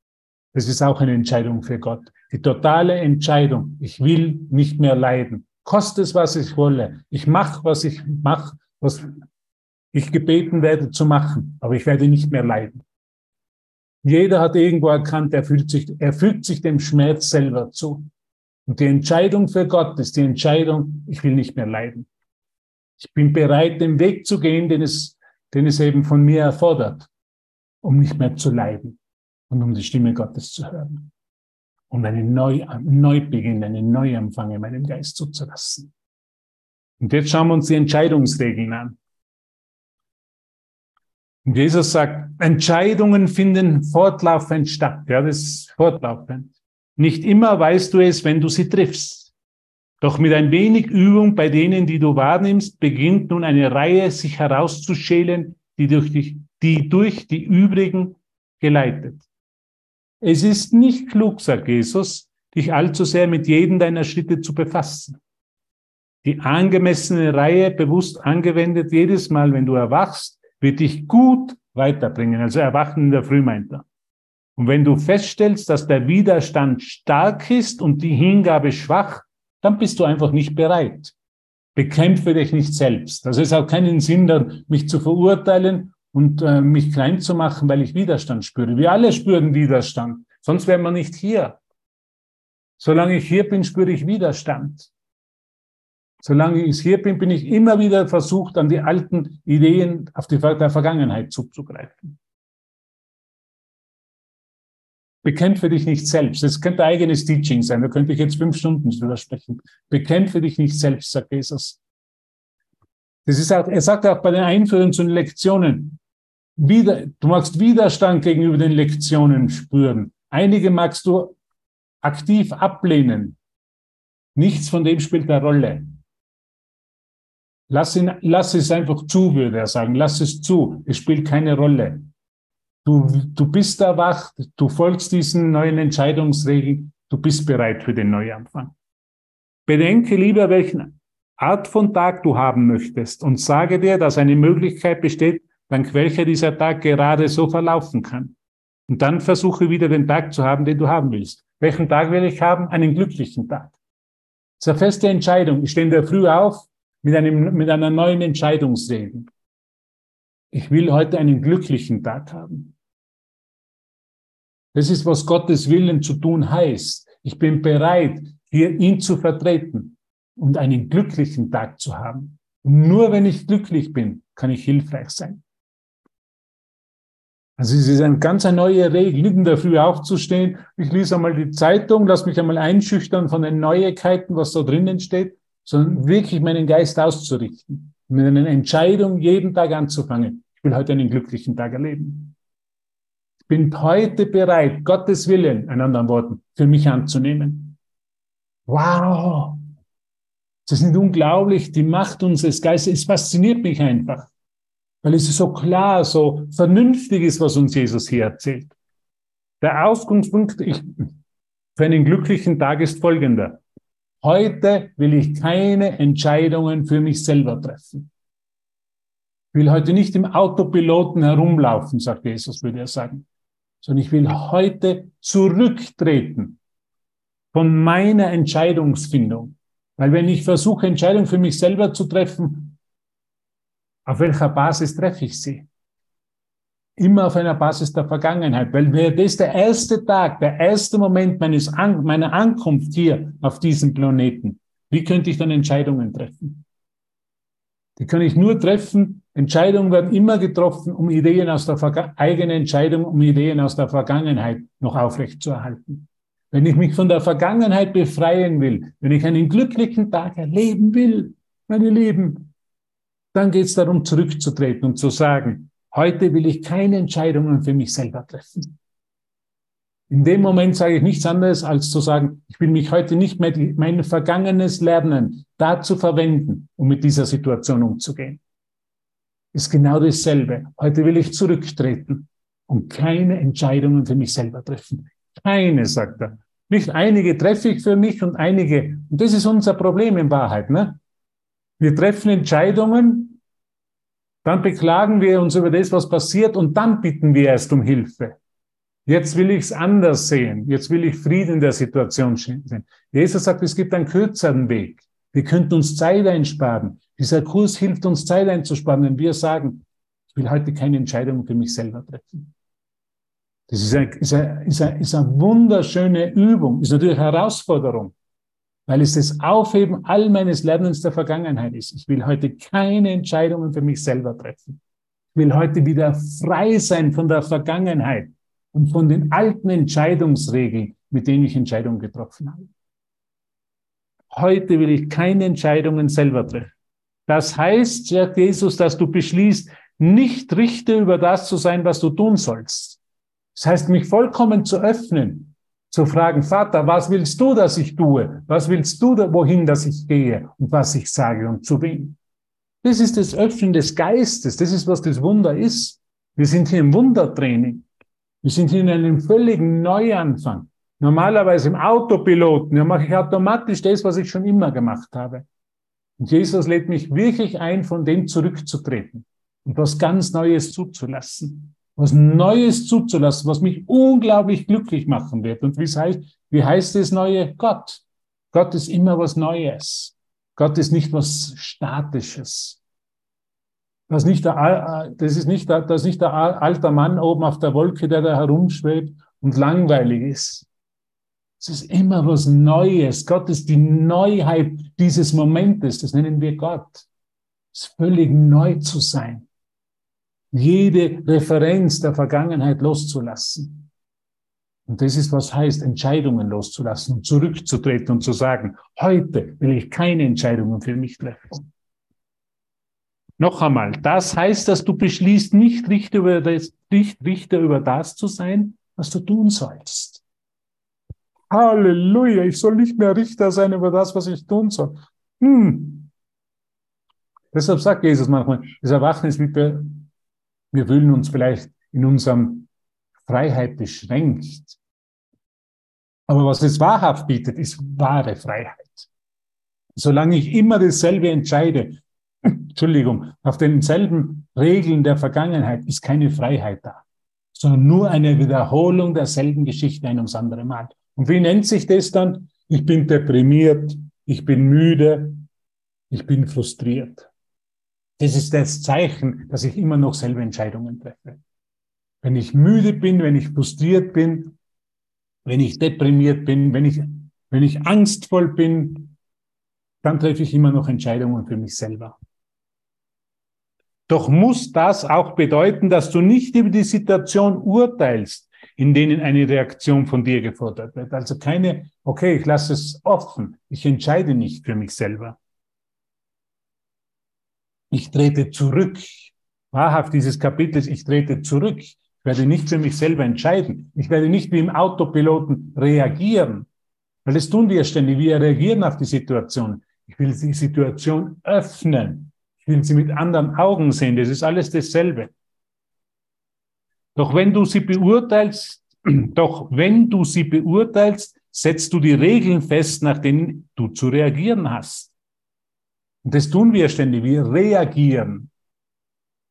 Das ist auch eine Entscheidung für Gott. Die totale Entscheidung, ich will nicht mehr leiden. Koste es, was ich wolle. Ich mache, was ich mache, was ich gebeten werde zu machen, aber ich werde nicht mehr leiden. Jeder hat irgendwo erkannt, er fühlt sich, er fügt sich dem Schmerz selber zu. Und die Entscheidung für Gott ist die Entscheidung, ich will nicht mehr leiden. Ich bin bereit, den Weg zu gehen, den es, den es eben von mir erfordert, um nicht mehr zu leiden und um die Stimme Gottes zu hören. Um einen Neu Neubeginn, einen Neuanfang in meinem Geist zuzulassen. Und jetzt schauen wir uns die Entscheidungsregeln an. Und Jesus sagt, Entscheidungen finden fortlaufend statt. Ja, das ist fortlaufend. Nicht immer weißt du es, wenn du sie triffst. Doch mit ein wenig Übung bei denen, die du wahrnimmst, beginnt nun eine Reihe sich herauszuschälen, die durch die, die durch die übrigen geleitet. Es ist nicht klug, sagt Jesus, dich allzu sehr mit jedem deiner Schritte zu befassen. Die angemessene Reihe bewusst angewendet jedes Mal, wenn du erwachst, wird dich gut weiterbringen. Also Erwachen in der Früh meint er. Und wenn du feststellst, dass der Widerstand stark ist und die Hingabe schwach, dann bist du einfach nicht bereit. Bekämpfe dich nicht selbst. Also es hat keinen Sinn, mich zu verurteilen und äh, mich klein zu machen, weil ich Widerstand spüre. Wir alle spüren Widerstand. Sonst wären wir nicht hier. Solange ich hier bin, spüre ich Widerstand. Solange ich hier bin, bin ich immer wieder versucht, an die alten Ideen auf die der Vergangenheit zuzugreifen. Bekämpfe dich nicht selbst. Das könnte eigenes Teaching sein. Da könnte ich jetzt fünf Stunden drüber sprechen. Bekämpfe dich nicht selbst, sagt Jesus. Das ist auch, er sagt auch bei den Einführungen zu den Lektionen, wieder, du magst Widerstand gegenüber den Lektionen spüren. Einige magst du aktiv ablehnen. Nichts von dem spielt eine Rolle. Lass, ihn, lass es einfach zu, würde er sagen. Lass es zu. Es spielt keine Rolle. Du, du bist erwacht, du folgst diesen neuen Entscheidungsregeln, du bist bereit für den Neuanfang. Bedenke lieber, welchen Art von Tag du haben möchtest und sage dir, dass eine Möglichkeit besteht, dank welcher dieser Tag gerade so verlaufen kann. Und dann versuche wieder den Tag zu haben, den du haben willst. Welchen Tag will ich haben? Einen glücklichen Tag. Das ist eine feste Entscheidung. Ich stehe in der Früh auf mit, einem, mit einer neuen Entscheidungsregel. Ich will heute einen glücklichen Tag haben. Das ist, was Gottes Willen zu tun heißt. Ich bin bereit, hier ihn zu vertreten und einen glücklichen Tag zu haben. Und nur wenn ich glücklich bin, kann ich hilfreich sein. Also es ist eine ganz neue Regel, in der Früh aufzustehen. Ich lese einmal die Zeitung, lass mich einmal einschüchtern von den Neuigkeiten, was da drinnen steht, sondern wirklich meinen Geist auszurichten, mit einer Entscheidung jeden Tag anzufangen. Ich will heute einen glücklichen Tag erleben. Bin heute bereit, Gottes Willen, in anderen Worten, für mich anzunehmen. Wow! Das ist unglaublich, die Macht unseres Geistes. Es fasziniert mich einfach weil es so klar, so vernünftig ist, was uns Jesus hier erzählt. Der Ausgangspunkt für einen glücklichen Tag ist folgender. Heute will ich keine Entscheidungen für mich selber treffen. Ich will heute nicht im Autopiloten herumlaufen, sagt Jesus, würde er sagen, sondern ich will heute zurücktreten von meiner Entscheidungsfindung. Weil wenn ich versuche, Entscheidungen für mich selber zu treffen, auf welcher Basis treffe ich sie? Immer auf einer Basis der Vergangenheit, weil das ist der erste Tag, der erste Moment meines An meiner Ankunft hier auf diesem Planeten. Wie könnte ich dann Entscheidungen treffen? Die kann ich nur treffen. Entscheidungen werden immer getroffen, um Ideen aus der Verga eigenen Entscheidung, um Ideen aus der Vergangenheit noch aufrechtzuerhalten. Wenn ich mich von der Vergangenheit befreien will, wenn ich einen glücklichen Tag erleben will, meine Lieben, dann geht es darum, zurückzutreten und zu sagen, heute will ich keine Entscheidungen für mich selber treffen. In dem Moment sage ich nichts anderes, als zu sagen, ich will mich heute nicht mehr mein vergangenes Lernen dazu verwenden, um mit dieser Situation umzugehen. Ist genau dasselbe. Heute will ich zurücktreten und keine Entscheidungen für mich selber treffen. Keine, sagt er. Nicht einige treffe ich für mich und einige. Und das ist unser Problem in Wahrheit. Ne? Wir treffen Entscheidungen, dann beklagen wir uns über das, was passiert und dann bitten wir erst um Hilfe. Jetzt will ich es anders sehen. Jetzt will ich Frieden in der Situation sehen. Jesus sagt, es gibt einen kürzeren Weg. Wir könnten uns Zeit einsparen. Dieser Kurs hilft uns Zeit einzusparen, wenn wir sagen, ich will heute keine Entscheidung für mich selber treffen. Das ist eine, ist eine, ist eine, ist eine wunderschöne Übung, ist natürlich eine Herausforderung weil es das Aufheben all meines Lernens der Vergangenheit ist. Ich will heute keine Entscheidungen für mich selber treffen. Ich will heute wieder frei sein von der Vergangenheit und von den alten Entscheidungsregeln, mit denen ich Entscheidungen getroffen habe. Heute will ich keine Entscheidungen selber treffen. Das heißt, sagt Jesus, dass du beschließt, nicht Richter über das zu sein, was du tun sollst. Das heißt, mich vollkommen zu öffnen zu fragen, Vater, was willst du, dass ich tue? Was willst du, wohin, dass ich gehe und was ich sage und zu wem? Das ist das Öffnen des Geistes. Das ist, was das Wunder ist. Wir sind hier im Wundertraining. Wir sind hier in einem völligen Neuanfang. Normalerweise im Autopiloten, ja, mache ich automatisch das, was ich schon immer gemacht habe. Und Jesus lädt mich wirklich ein, von dem zurückzutreten und was ganz Neues zuzulassen was Neues zuzulassen, was mich unglaublich glücklich machen wird. Und wie heißt, wie heißt das Neue? Gott. Gott ist immer was Neues. Gott ist nicht was Statisches. Das, nicht der, das ist nicht der, das ist nicht der alte Mann oben auf der Wolke, der da herumschwebt und langweilig ist. Es ist immer was Neues. Gott ist die Neuheit dieses Momentes. Das nennen wir Gott. Es ist völlig neu zu sein jede Referenz der Vergangenheit loszulassen. Und das ist, was heißt, Entscheidungen loszulassen und zurückzutreten und zu sagen, heute will ich keine Entscheidungen für mich treffen. Noch einmal, das heißt, dass du beschließt, nicht Richter über das, nicht Richter über das zu sein, was du tun sollst. Halleluja, ich soll nicht mehr Richter sein über das, was ich tun soll. Hm. Deshalb sagt Jesus manchmal, das Erwachen ist wie bei wir fühlen uns vielleicht in unserem Freiheit beschränkt. Aber was es wahrhaft bietet, ist wahre Freiheit. Solange ich immer dasselbe entscheide, Entschuldigung, auf denselben Regeln der Vergangenheit ist keine Freiheit da, sondern nur eine Wiederholung derselben Geschichte ein ums andere Mal. Und wie nennt sich das dann? Ich bin deprimiert, ich bin müde, ich bin frustriert. Das ist das Zeichen, dass ich immer noch selber Entscheidungen treffe. Wenn ich müde bin, wenn ich frustriert bin, wenn ich deprimiert bin, wenn ich, wenn ich angstvoll bin, dann treffe ich immer noch Entscheidungen für mich selber. Doch muss das auch bedeuten, dass du nicht über die Situation urteilst, in denen eine Reaktion von dir gefordert wird. Also keine, okay, ich lasse es offen, ich entscheide nicht für mich selber. Ich trete zurück. Wahrhaft dieses Kapitels, ich trete zurück. Ich werde nicht für mich selber entscheiden. Ich werde nicht wie im Autopiloten reagieren. Weil das tun wir ständig. Wir reagieren auf die Situation. Ich will die Situation öffnen. Ich will sie mit anderen Augen sehen. Das ist alles dasselbe. Doch wenn du sie beurteilst, doch wenn du sie beurteilst, setzt du die Regeln fest, nach denen du zu reagieren hast. Und das tun wir ständig. Wir reagieren.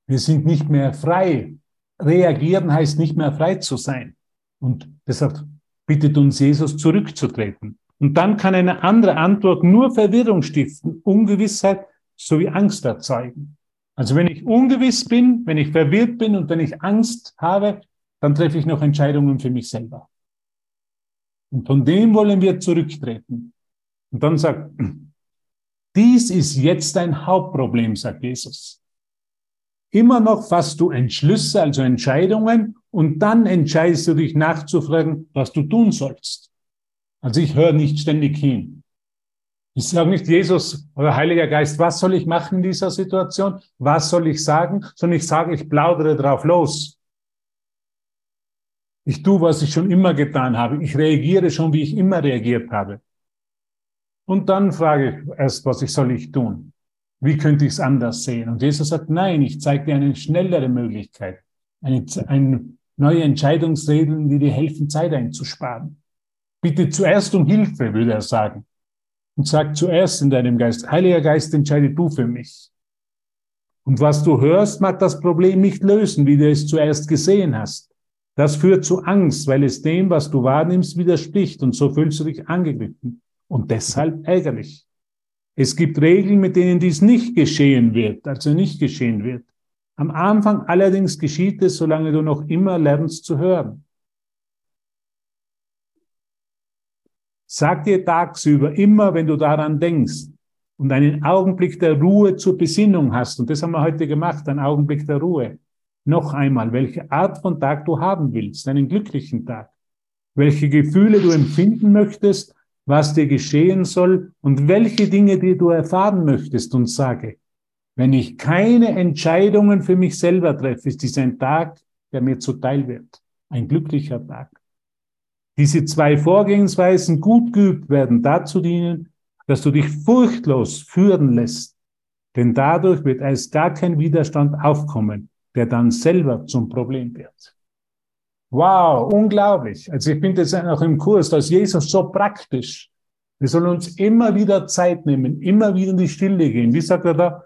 Wir sind nicht mehr frei. Reagieren heißt nicht mehr frei zu sein. Und deshalb bittet uns Jesus zurückzutreten. Und dann kann eine andere Antwort nur Verwirrung stiften, Ungewissheit sowie Angst erzeugen. Also wenn ich ungewiss bin, wenn ich verwirrt bin und wenn ich Angst habe, dann treffe ich noch Entscheidungen für mich selber. Und von dem wollen wir zurücktreten. Und dann sagt, dies ist jetzt dein Hauptproblem, sagt Jesus. Immer noch fasst du Entschlüsse, also Entscheidungen, und dann entscheidest du dich nachzufragen, was du tun sollst. Also ich höre nicht ständig hin. Ich sage nicht, Jesus oder Heiliger Geist, was soll ich machen in dieser Situation? Was soll ich sagen? Sondern ich sage, ich plaudere drauf los. Ich tue, was ich schon immer getan habe. Ich reagiere schon, wie ich immer reagiert habe. Und dann frage ich erst, was ich soll ich tun? Wie könnte ich es anders sehen? Und Jesus sagt, nein, ich zeige dir eine schnellere Möglichkeit. Eine, eine neue Entscheidungsregeln, die dir helfen, Zeit einzusparen. Bitte zuerst um Hilfe, würde er sagen und sag zuerst in deinem Geist, Heiliger Geist, entscheide du für mich. Und was du hörst, mag das Problem nicht lösen, wie du es zuerst gesehen hast. Das führt zu Angst, weil es dem, was du wahrnimmst, widerspricht und so fühlst du dich angegriffen und deshalb ärgerlich. Es gibt Regeln, mit denen dies nicht geschehen wird, also nicht geschehen wird. Am Anfang allerdings geschieht es, solange du noch immer lernst zu hören. Sag dir tagsüber immer, wenn du daran denkst und einen Augenblick der Ruhe zur Besinnung hast, und das haben wir heute gemacht, einen Augenblick der Ruhe, noch einmal, welche Art von Tag du haben willst, einen glücklichen Tag, welche Gefühle du empfinden möchtest, was dir geschehen soll und welche Dinge, die du erfahren möchtest und sage, wenn ich keine Entscheidungen für mich selber treffe, ist dies ein Tag, der mir zuteil wird. Ein glücklicher Tag. Diese zwei Vorgehensweisen gut geübt werden dazu dienen, dass du dich furchtlos führen lässt, denn dadurch wird erst gar kein Widerstand aufkommen, der dann selber zum Problem wird. Wow, unglaublich. Also ich bin jetzt auch im Kurs, dass Jesus so praktisch. Wir sollen uns immer wieder Zeit nehmen, immer wieder in die Stille gehen. Wie sagt er da?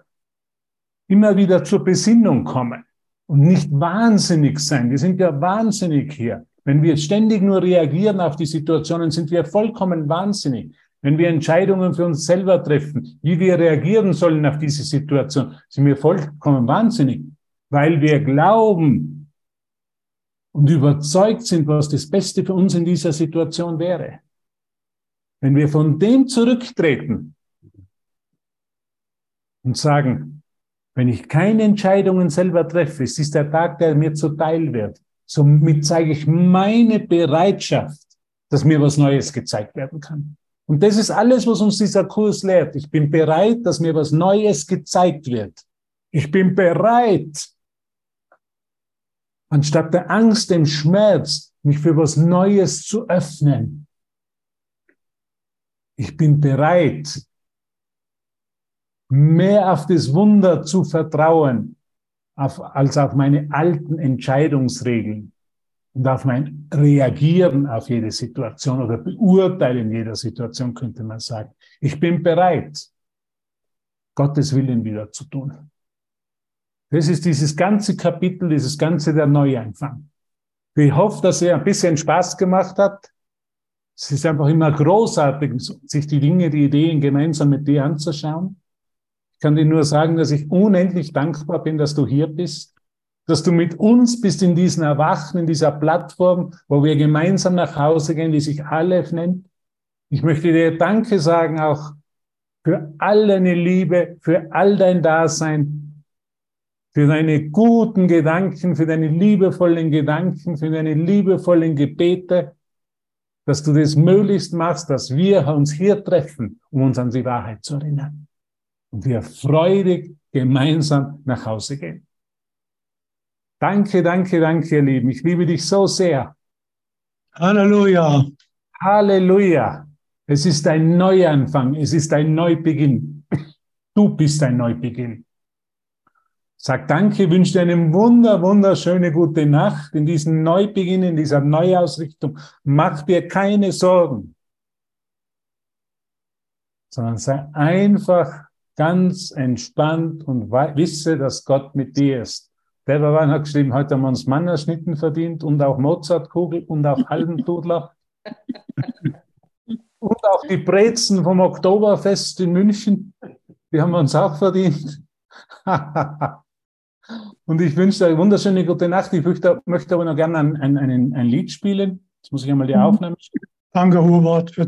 Immer wieder zur Besinnung kommen und nicht wahnsinnig sein. Wir sind ja wahnsinnig hier. Wenn wir ständig nur reagieren auf die Situationen, sind wir vollkommen wahnsinnig. Wenn wir Entscheidungen für uns selber treffen, wie wir reagieren sollen auf diese Situation, sind wir vollkommen wahnsinnig, weil wir glauben und überzeugt sind, was das Beste für uns in dieser Situation wäre. Wenn wir von dem zurücktreten und sagen, wenn ich keine Entscheidungen selber treffe, es ist der Tag, der mir zuteil wird, Somit zeige ich meine Bereitschaft, dass mir was Neues gezeigt werden kann. Und das ist alles, was uns dieser Kurs lehrt. Ich bin bereit, dass mir was Neues gezeigt wird. Ich bin bereit, anstatt der Angst, dem Schmerz, mich für was Neues zu öffnen. Ich bin bereit, mehr auf das Wunder zu vertrauen, auf, als auf meine alten Entscheidungsregeln und auf mein Reagieren auf jede Situation oder Beurteilen jeder Situation, könnte man sagen. Ich bin bereit, Gottes Willen wieder zu tun. Das ist dieses ganze Kapitel, dieses ganze der Neuanfang. Ich hoffe, dass er ein bisschen Spaß gemacht hat. Es ist einfach immer großartig, sich die Dinge, die Ideen gemeinsam mit dir anzuschauen. Ich kann dir nur sagen, dass ich unendlich dankbar bin, dass du hier bist, dass du mit uns bist in diesem Erwachen, in dieser Plattform, wo wir gemeinsam nach Hause gehen, die sich Aleph nennt. Ich möchte dir Danke sagen auch für all deine Liebe, für all dein Dasein, für deine guten Gedanken, für deine liebevollen Gedanken, für deine liebevollen Gebete, dass du das möglichst machst, dass wir uns hier treffen, um uns an die Wahrheit zu erinnern. Und wir freudig gemeinsam nach Hause gehen. Danke, danke, danke, ihr Lieben. Ich liebe dich so sehr. Halleluja. Halleluja. Es ist ein Neuanfang. Es ist ein Neubeginn. Du bist ein Neubeginn. Sag Danke, wünsche dir eine wunder, wunderschöne gute Nacht in diesem Neubeginn, in dieser Neuausrichtung. Mach dir keine Sorgen, sondern sei einfach ganz entspannt und wisse, dass Gott mit dir ist. Weberwein hat geschrieben, heute haben wir uns Mannerschnitten verdient und auch Mozartkugel und auch Halbendudler. und auch die Brezen vom Oktoberfest in München, die haben wir uns auch verdient. und ich wünsche dir eine wunderschöne gute Nacht. Ich möchte, möchte aber noch gerne ein, ein, ein, ein Lied spielen. Jetzt muss ich einmal die mhm. Aufnahme spielen. Danke, Hubert, für